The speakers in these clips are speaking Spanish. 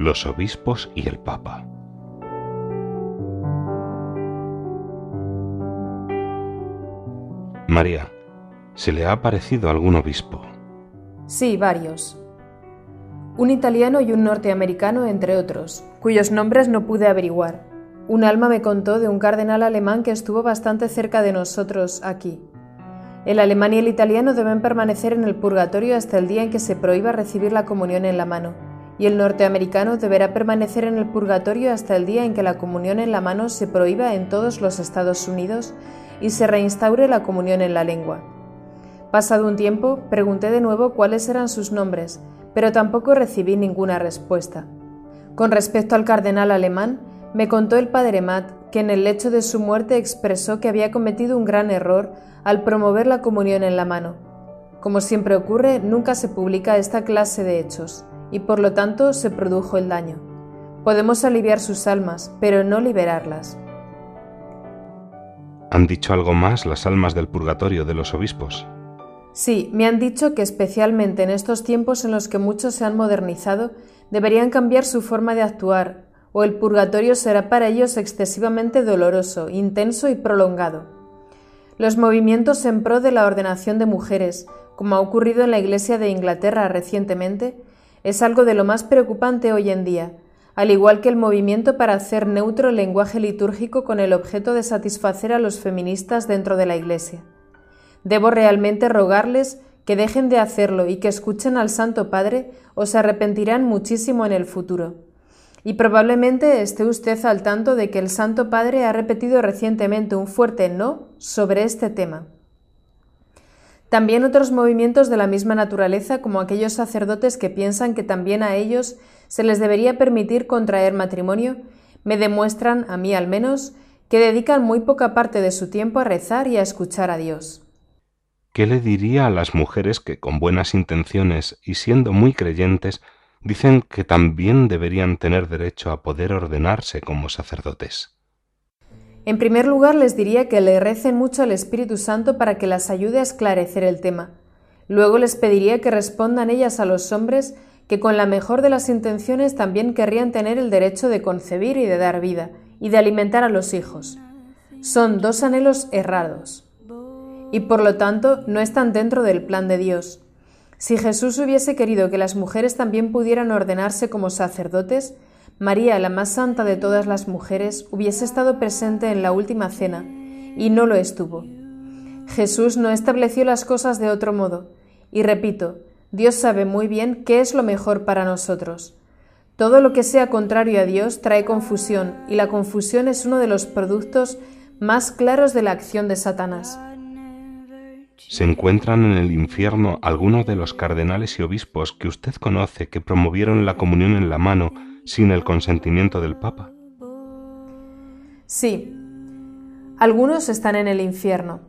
Los obispos y el Papa. María, ¿se le ha aparecido algún obispo? Sí, varios. Un italiano y un norteamericano, entre otros, cuyos nombres no pude averiguar. Un alma me contó de un cardenal alemán que estuvo bastante cerca de nosotros aquí. El alemán y el italiano deben permanecer en el purgatorio hasta el día en que se prohíba recibir la comunión en la mano y el norteamericano deberá permanecer en el purgatorio hasta el día en que la comunión en la mano se prohíba en todos los Estados Unidos y se reinstaure la comunión en la lengua. Pasado un tiempo, pregunté de nuevo cuáles eran sus nombres, pero tampoco recibí ninguna respuesta. Con respecto al cardenal alemán, me contó el padre Matt que en el lecho de su muerte expresó que había cometido un gran error al promover la comunión en la mano. Como siempre ocurre, nunca se publica esta clase de hechos y por lo tanto se produjo el daño. Podemos aliviar sus almas, pero no liberarlas. ¿Han dicho algo más las almas del purgatorio de los obispos? Sí, me han dicho que especialmente en estos tiempos en los que muchos se han modernizado, deberían cambiar su forma de actuar, o el purgatorio será para ellos excesivamente doloroso, intenso y prolongado. Los movimientos en pro de la ordenación de mujeres, como ha ocurrido en la Iglesia de Inglaterra recientemente, es algo de lo más preocupante hoy en día, al igual que el movimiento para hacer neutro el lenguaje litúrgico con el objeto de satisfacer a los feministas dentro de la Iglesia. Debo realmente rogarles que dejen de hacerlo y que escuchen al Santo Padre o se arrepentirán muchísimo en el futuro. Y probablemente esté usted al tanto de que el Santo Padre ha repetido recientemente un fuerte no sobre este tema. También otros movimientos de la misma naturaleza, como aquellos sacerdotes que piensan que también a ellos se les debería permitir contraer matrimonio, me demuestran, a mí al menos, que dedican muy poca parte de su tiempo a rezar y a escuchar a Dios. ¿Qué le diría a las mujeres que con buenas intenciones y siendo muy creyentes dicen que también deberían tener derecho a poder ordenarse como sacerdotes? En primer lugar, les diría que le recen mucho al Espíritu Santo para que las ayude a esclarecer el tema. Luego les pediría que respondan ellas a los hombres que con la mejor de las intenciones también querrían tener el derecho de concebir y de dar vida, y de alimentar a los hijos. Son dos anhelos errados. Y por lo tanto no están dentro del plan de Dios. Si Jesús hubiese querido que las mujeres también pudieran ordenarse como sacerdotes, María, la más santa de todas las mujeres, hubiese estado presente en la última cena, y no lo estuvo. Jesús no estableció las cosas de otro modo, y repito, Dios sabe muy bien qué es lo mejor para nosotros. Todo lo que sea contrario a Dios trae confusión, y la confusión es uno de los productos más claros de la acción de Satanás. ¿Se encuentran en el infierno algunos de los cardenales y obispos que usted conoce que promovieron la comunión en la mano sin el consentimiento del Papa? Sí, algunos están en el infierno,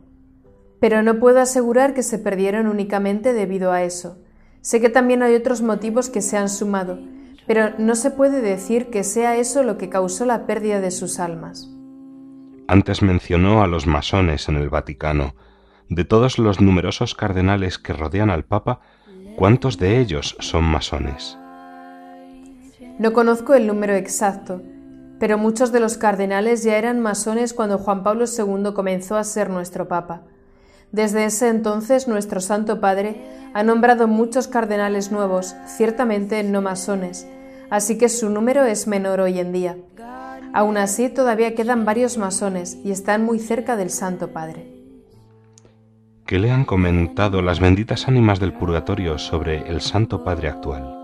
pero no puedo asegurar que se perdieron únicamente debido a eso. Sé que también hay otros motivos que se han sumado, pero no se puede decir que sea eso lo que causó la pérdida de sus almas. Antes mencionó a los masones en el Vaticano. De todos los numerosos cardenales que rodean al Papa, ¿cuántos de ellos son masones? No conozco el número exacto, pero muchos de los cardenales ya eran masones cuando Juan Pablo II comenzó a ser nuestro Papa. Desde ese entonces nuestro Santo Padre ha nombrado muchos cardenales nuevos, ciertamente no masones, así que su número es menor hoy en día. Aún así, todavía quedan varios masones y están muy cerca del Santo Padre. ¿Qué le han comentado las benditas ánimas del purgatorio sobre el Santo Padre actual?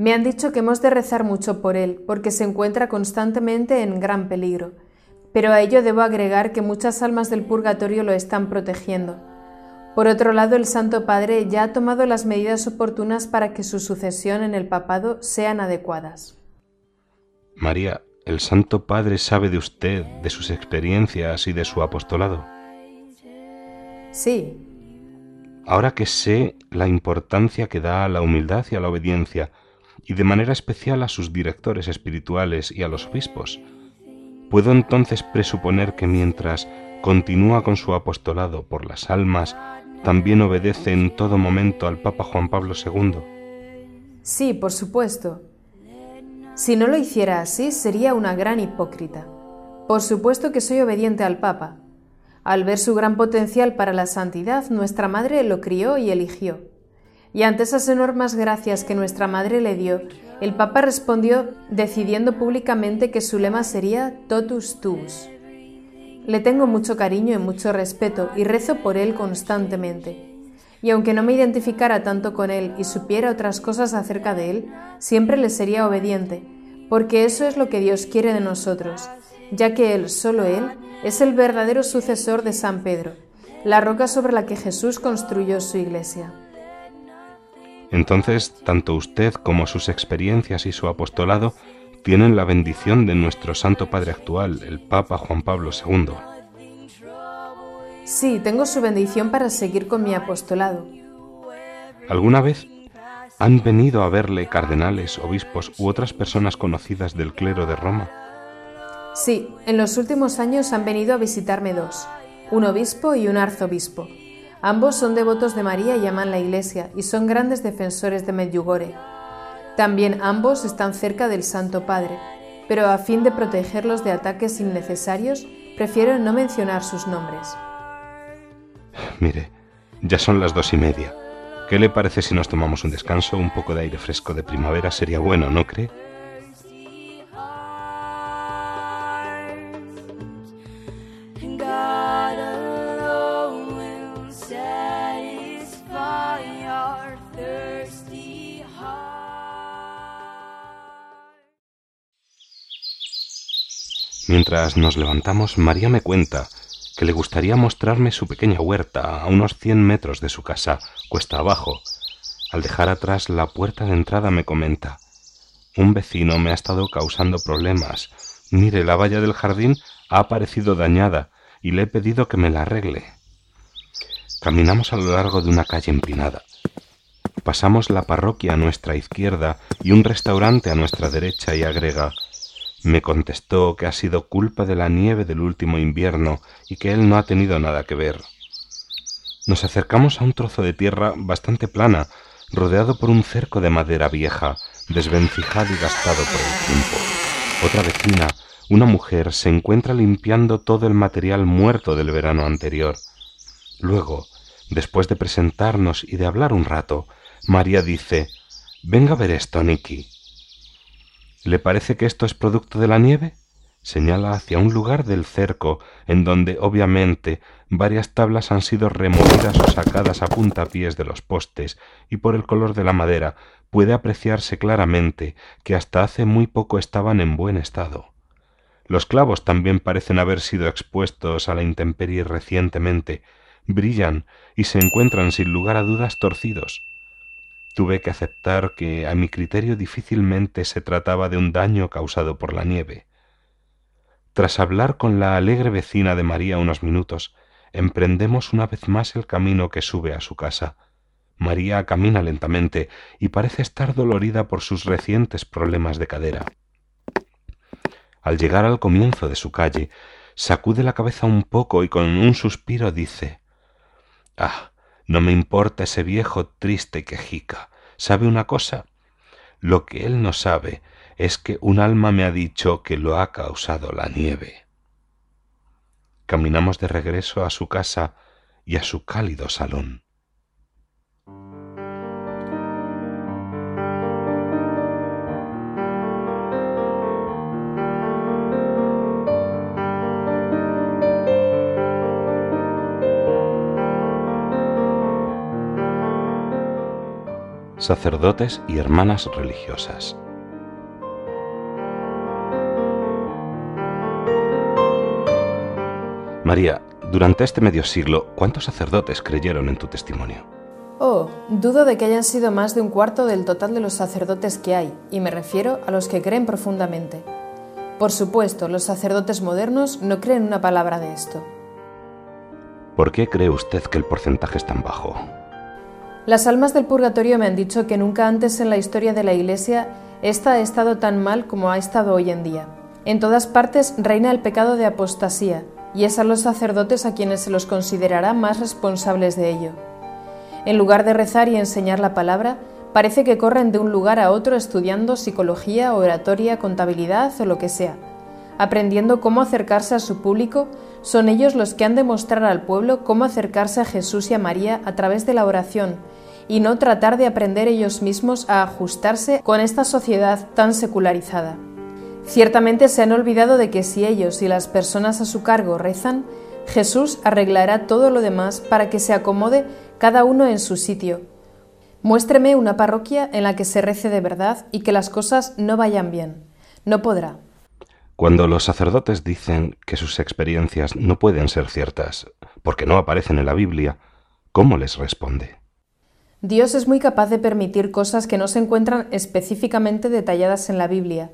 Me han dicho que hemos de rezar mucho por él, porque se encuentra constantemente en gran peligro. Pero a ello debo agregar que muchas almas del purgatorio lo están protegiendo. Por otro lado, el Santo Padre ya ha tomado las medidas oportunas para que su sucesión en el papado sean adecuadas. María, ¿el Santo Padre sabe de usted, de sus experiencias y de su apostolado? Sí. Ahora que sé la importancia que da a la humildad y a la obediencia, y de manera especial a sus directores espirituales y a los obispos, ¿puedo entonces presuponer que mientras continúa con su apostolado por las almas, también obedece en todo momento al Papa Juan Pablo II? Sí, por supuesto. Si no lo hiciera así, sería una gran hipócrita. Por supuesto que soy obediente al Papa. Al ver su gran potencial para la santidad, nuestra Madre lo crió y eligió. Y ante esas enormes gracias que nuestra Madre le dio, el Papa respondió decidiendo públicamente que su lema sería Totus Tuus, le tengo mucho cariño y mucho respeto y rezo por él constantemente. Y aunque no me identificara tanto con él y supiera otras cosas acerca de él, siempre le sería obediente, porque eso es lo que Dios quiere de nosotros, ya que él, solo él, es el verdadero sucesor de San Pedro, la roca sobre la que Jesús construyó su iglesia. Entonces, tanto usted como sus experiencias y su apostolado tienen la bendición de nuestro Santo Padre actual, el Papa Juan Pablo II. Sí, tengo su bendición para seguir con mi apostolado. ¿Alguna vez han venido a verle cardenales, obispos u otras personas conocidas del clero de Roma? Sí, en los últimos años han venido a visitarme dos, un obispo y un arzobispo. Ambos son devotos de María y aman la Iglesia y son grandes defensores de Medjugorje. También ambos están cerca del Santo Padre, pero a fin de protegerlos de ataques innecesarios, prefiero no mencionar sus nombres. Mire, ya son las dos y media. ¿Qué le parece si nos tomamos un descanso? Un poco de aire fresco de primavera sería bueno, ¿no cree? Mientras nos levantamos, María me cuenta que le gustaría mostrarme su pequeña huerta a unos cien metros de su casa, cuesta abajo. Al dejar atrás la puerta de entrada me comenta, un vecino me ha estado causando problemas. Mire, la valla del jardín ha aparecido dañada y le he pedido que me la arregle. Caminamos a lo largo de una calle empinada. Pasamos la parroquia a nuestra izquierda y un restaurante a nuestra derecha y agrega, me contestó que ha sido culpa de la nieve del último invierno y que él no ha tenido nada que ver. Nos acercamos a un trozo de tierra bastante plana, rodeado por un cerco de madera vieja, desvencijado y gastado por el tiempo. Otra vecina, una mujer, se encuentra limpiando todo el material muerto del verano anterior. Luego, después de presentarnos y de hablar un rato, María dice, Venga a ver esto, Nicky. ¿Le parece que esto es producto de la nieve? Señala hacia un lugar del cerco, en donde obviamente varias tablas han sido removidas o sacadas a puntapiés de los postes, y por el color de la madera puede apreciarse claramente que hasta hace muy poco estaban en buen estado. Los clavos también parecen haber sido expuestos a la intemperie recientemente, brillan y se encuentran sin lugar a dudas torcidos. Tuve que aceptar que a mi criterio difícilmente se trataba de un daño causado por la nieve. Tras hablar con la alegre vecina de María unos minutos, emprendemos una vez más el camino que sube a su casa. María camina lentamente y parece estar dolorida por sus recientes problemas de cadera. Al llegar al comienzo de su calle, sacude la cabeza un poco y con un suspiro dice Ah, no me importa ese viejo triste quejica. ¿Sabe una cosa? Lo que él no sabe es que un alma me ha dicho que lo ha causado la nieve. Caminamos de regreso a su casa y a su cálido salón. Sacerdotes y hermanas religiosas. María, Durante este medio siglo, ¿cuántos sacerdotes creyeron en tu testimonio? Oh, dudo de que hayan sido más de un cuarto del total de los sacerdotes que hay, y me refiero a los que creen profundamente. Por supuesto, los sacerdotes modernos no creen una palabra de esto. ¿Por qué cree usted que el porcentaje es tan bajo? Las almas del purgatorio me han dicho que nunca antes en la historia de la Iglesia esta ha estado tan mal como ha estado hoy en día. En todas partes reina el pecado de apostasía, y es a los sacerdotes a quienes se los considerará más responsables de ello. En lugar de rezar y enseñar la palabra, parece que corren de un lugar a otro estudiando psicología, oratoria, contabilidad o lo que sea. Aprendiendo cómo acercarse a su público, son ellos los que han de mostrar al pueblo cómo acercarse a Jesús y a María a través de la oración, y no tratar de aprender ellos mismos a ajustarse con esta sociedad tan secularizada. Ciertamente se han olvidado de que si ellos y las personas a su cargo rezan, Jesús arreglará todo lo demás para que se acomode cada uno en su sitio. Muéstreme una parroquia en la que se rece de verdad y que las cosas no vayan bien. No podrá. Cuando los sacerdotes dicen que sus experiencias no pueden ser ciertas porque no aparecen en la Biblia, ¿cómo les responde? Dios es muy capaz de permitir cosas que no se encuentran específicamente detalladas en la Biblia,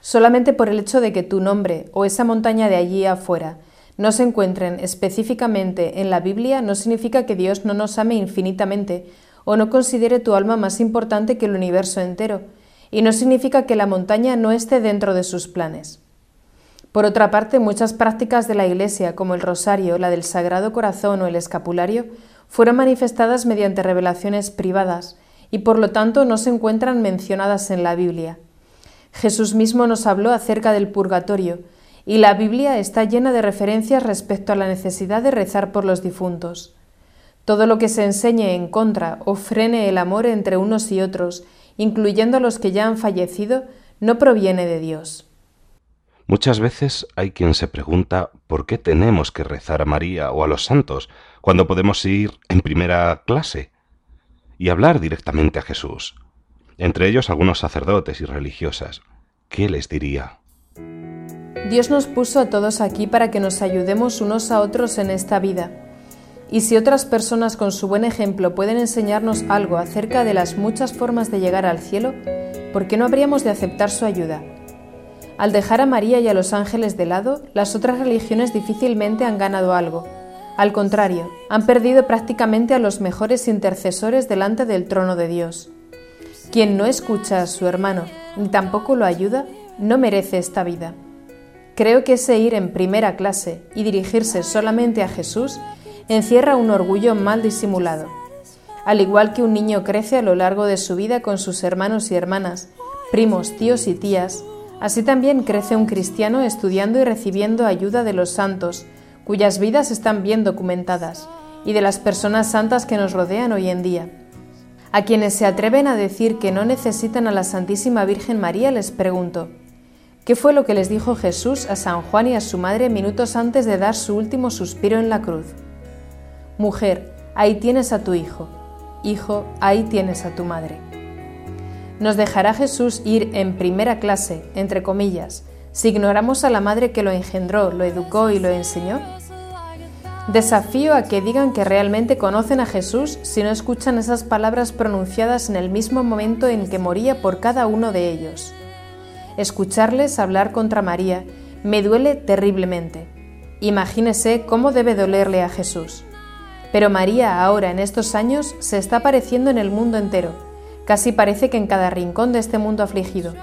Solamente por el hecho de que tu nombre o esa montaña de allí afuera no se encuentren específicamente en la Biblia no significa que Dios no nos ame infinitamente o no considere tu alma más importante que el universo entero, y no significa que la montaña no esté dentro de sus planes. Por otra parte, muchas prácticas de la Iglesia, como el rosario, la del Sagrado Corazón o el escapulario, fueron manifestadas mediante revelaciones privadas y por lo tanto no se encuentran mencionadas en la Biblia. Jesús mismo nos habló acerca del purgatorio, y la Biblia está llena de referencias respecto a la necesidad de rezar por los difuntos. Todo lo que se enseñe en contra o frene el amor entre unos y otros, incluyendo a los que ya han fallecido, no proviene de Dios. Muchas veces hay quien se pregunta por qué tenemos que rezar a María o a los santos cuando podemos ir en primera clase y hablar directamente a Jesús entre ellos algunos sacerdotes y religiosas. ¿Qué les diría? Dios nos puso a todos aquí para que nos ayudemos unos a otros en esta vida. Y si otras personas con su buen ejemplo pueden enseñarnos algo acerca de las muchas formas de llegar al cielo, ¿por qué no habríamos de aceptar su ayuda? Al dejar a María y a los ángeles de lado, las otras religiones difícilmente han ganado algo. Al contrario, han perdido prácticamente a los mejores intercesores delante del trono de Dios. Quien no escucha a su hermano ni tampoco lo ayuda, no merece esta vida. Creo que ese ir en primera clase y dirigirse solamente a Jesús encierra un orgullo mal disimulado. Al igual que un niño crece a lo largo de su vida con sus hermanos y hermanas, primos, tíos y tías, así también crece un cristiano estudiando y recibiendo ayuda de los santos, cuyas vidas están bien documentadas, y de las personas santas que nos rodean hoy en día. A quienes se atreven a decir que no necesitan a la Santísima Virgen María les pregunto, ¿qué fue lo que les dijo Jesús a San Juan y a su madre minutos antes de dar su último suspiro en la cruz? Mujer, ahí tienes a tu hijo. Hijo, ahí tienes a tu madre. ¿Nos dejará Jesús ir en primera clase, entre comillas, si ignoramos a la madre que lo engendró, lo educó y lo enseñó? Desafío a que digan que realmente conocen a Jesús si no escuchan esas palabras pronunciadas en el mismo momento en que moría por cada uno de ellos. Escucharles hablar contra María me duele terriblemente. Imagínese cómo debe dolerle a Jesús. Pero María ahora en estos años se está apareciendo en el mundo entero, casi parece que en cada rincón de este mundo afligido,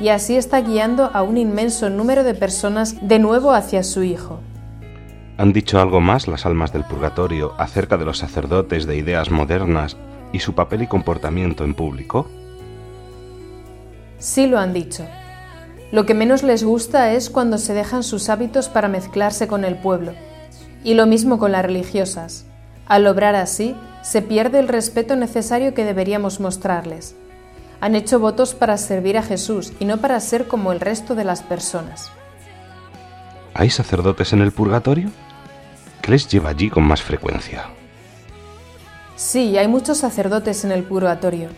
y así está guiando a un inmenso número de personas de nuevo hacia su Hijo. ¿Han dicho algo más las almas del purgatorio acerca de los sacerdotes de ideas modernas y su papel y comportamiento en público? Sí lo han dicho. Lo que menos les gusta es cuando se dejan sus hábitos para mezclarse con el pueblo. Y lo mismo con las religiosas. Al obrar así, se pierde el respeto necesario que deberíamos mostrarles. Han hecho votos para servir a Jesús y no para ser como el resto de las personas. ¿Hay sacerdotes en el purgatorio? ¿Qué les lleva allí con más frecuencia? Sí, hay muchos sacerdotes en el purgatorio.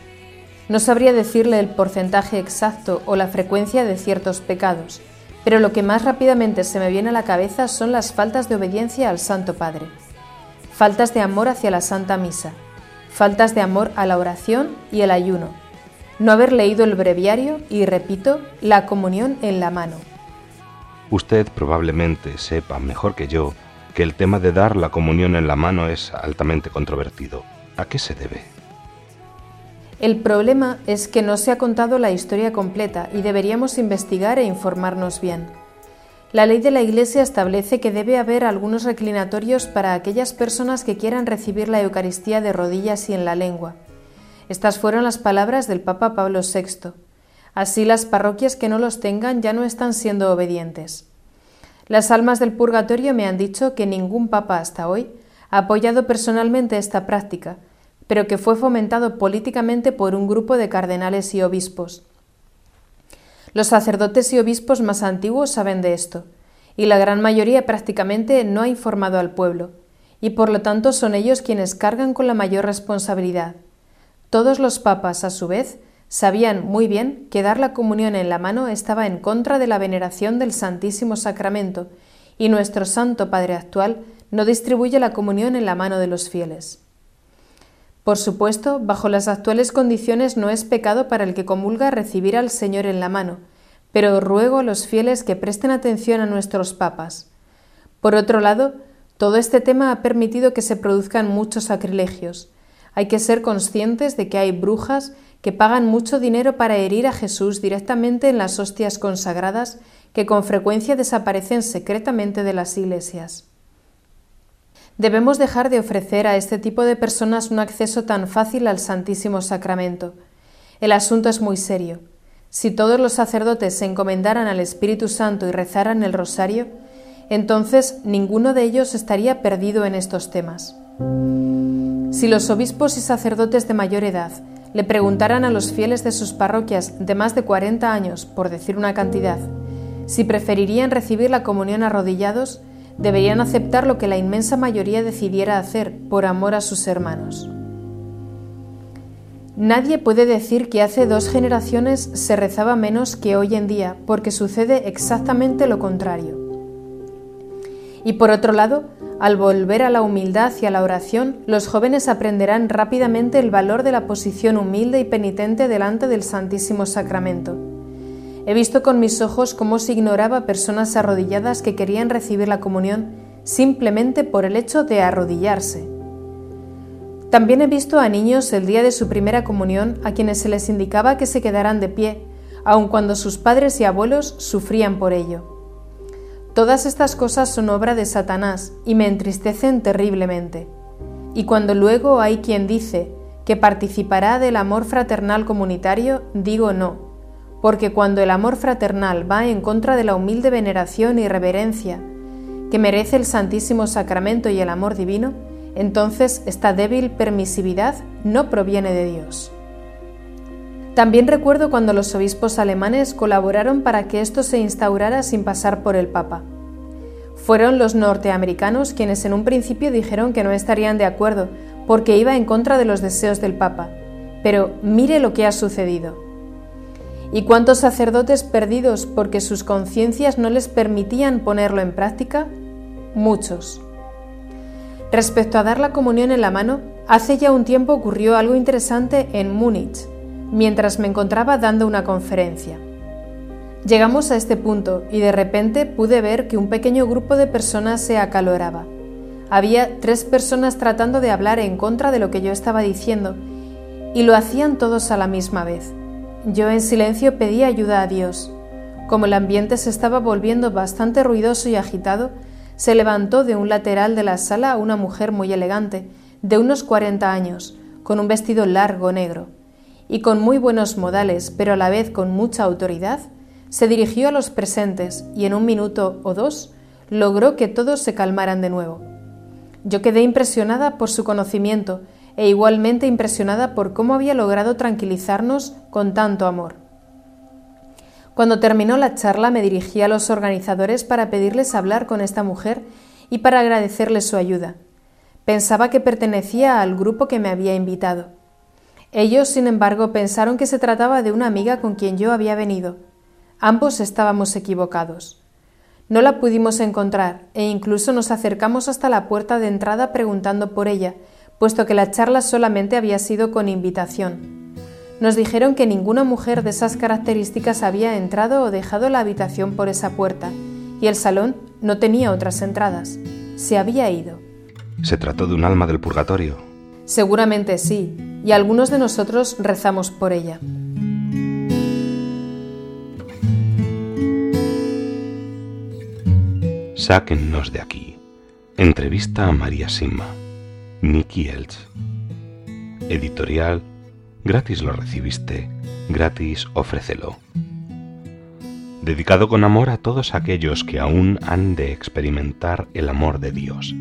No sabría decirle el porcentaje exacto o la frecuencia de ciertos pecados, pero lo que más rápidamente se me viene a la cabeza son las faltas de obediencia al Santo Padre, faltas de amor hacia la Santa Misa, faltas de amor a la oración y el ayuno, no haber leído el breviario y, repito, la comunión en la mano. Usted probablemente sepa mejor que yo que el tema de dar la comunión en la mano es altamente controvertido. ¿A qué se debe? El problema es que no se ha contado la historia completa y deberíamos investigar e informarnos bien. La ley de la Iglesia establece que debe haber algunos reclinatorios para aquellas personas que quieran recibir la Eucaristía de rodillas y en la lengua. Estas fueron las palabras del Papa Pablo VI. Así las parroquias que no los tengan ya no están siendo obedientes. Las almas del purgatorio me han dicho que ningún papa hasta hoy ha apoyado personalmente esta práctica, pero que fue fomentado políticamente por un grupo de cardenales y obispos. Los sacerdotes y obispos más antiguos saben de esto, y la gran mayoría prácticamente no ha informado al pueblo, y por lo tanto son ellos quienes cargan con la mayor responsabilidad. Todos los papas, a su vez, sabían muy bien que dar la comunión en la mano estaba en contra de la veneración del Santísimo Sacramento, y nuestro Santo Padre actual no distribuye la comunión en la mano de los fieles. Por supuesto, bajo las actuales condiciones no es pecado para el que comulga recibir al Señor en la mano, pero ruego a los fieles que presten atención a nuestros papas. Por otro lado, todo este tema ha permitido que se produzcan muchos sacrilegios. Hay que ser conscientes de que hay brujas que pagan mucho dinero para herir a Jesús directamente en las hostias consagradas que con frecuencia desaparecen secretamente de las iglesias. Debemos dejar de ofrecer a este tipo de personas un acceso tan fácil al Santísimo Sacramento. El asunto es muy serio. Si todos los sacerdotes se encomendaran al Espíritu Santo y rezaran el rosario, entonces ninguno de ellos estaría perdido en estos temas. Si los obispos y sacerdotes de mayor edad le preguntaran a los fieles de sus parroquias de más de 40 años, por decir una cantidad, si preferirían recibir la comunión arrodillados, deberían aceptar lo que la inmensa mayoría decidiera hacer por amor a sus hermanos. Nadie puede decir que hace dos generaciones se rezaba menos que hoy en día, porque sucede exactamente lo contrario. Y por otro lado, al volver a la humildad y a la oración, los jóvenes aprenderán rápidamente el valor de la posición humilde y penitente delante del Santísimo Sacramento. He visto con mis ojos cómo se ignoraba personas arrodilladas que querían recibir la comunión simplemente por el hecho de arrodillarse. También he visto a niños el día de su primera comunión a quienes se les indicaba que se quedaran de pie, aun cuando sus padres y abuelos sufrían por ello. Todas estas cosas son obra de Satanás y me entristecen terriblemente. Y cuando luego hay quien dice que participará del amor fraternal comunitario, digo no, porque cuando el amor fraternal va en contra de la humilde veneración y reverencia que merece el Santísimo Sacramento y el amor divino, entonces esta débil permisividad no proviene de Dios. También recuerdo cuando los obispos alemanes colaboraron para que esto se instaurara sin pasar por el Papa. Fueron los norteamericanos quienes en un principio dijeron que no estarían de acuerdo porque iba en contra de los deseos del Papa. Pero mire lo que ha sucedido. ¿Y cuántos sacerdotes perdidos porque sus conciencias no les permitían ponerlo en práctica? Muchos. Respecto a dar la comunión en la mano, hace ya un tiempo ocurrió algo interesante en Múnich, mientras me encontraba dando una conferencia. Llegamos a este punto y de repente pude ver que un pequeño grupo de personas se acaloraba. Había tres personas tratando de hablar en contra de lo que yo estaba diciendo y lo hacían todos a la misma vez. Yo en silencio pedí ayuda a Dios. Como el ambiente se estaba volviendo bastante ruidoso y agitado, se levantó de un lateral de la sala una mujer muy elegante, de unos cuarenta años, con un vestido largo negro, y con muy buenos modales, pero a la vez con mucha autoridad, se dirigió a los presentes y en un minuto o dos logró que todos se calmaran de nuevo. Yo quedé impresionada por su conocimiento e igualmente impresionada por cómo había logrado tranquilizarnos con tanto amor. Cuando terminó la charla me dirigí a los organizadores para pedirles hablar con esta mujer y para agradecerles su ayuda. Pensaba que pertenecía al grupo que me había invitado. Ellos, sin embargo, pensaron que se trataba de una amiga con quien yo había venido. Ambos estábamos equivocados. No la pudimos encontrar e incluso nos acercamos hasta la puerta de entrada preguntando por ella, puesto que la charla solamente había sido con invitación. Nos dijeron que ninguna mujer de esas características había entrado o dejado la habitación por esa puerta, y el salón no tenía otras entradas. Se había ido. ¿Se trató de un alma del purgatorio? Seguramente sí, y algunos de nosotros rezamos por ella. Sáquennos de aquí. Entrevista a María Sima. Nicky. Editorial. Gratis lo recibiste. Gratis ofrécelo. Dedicado con amor a todos aquellos que aún han de experimentar el amor de Dios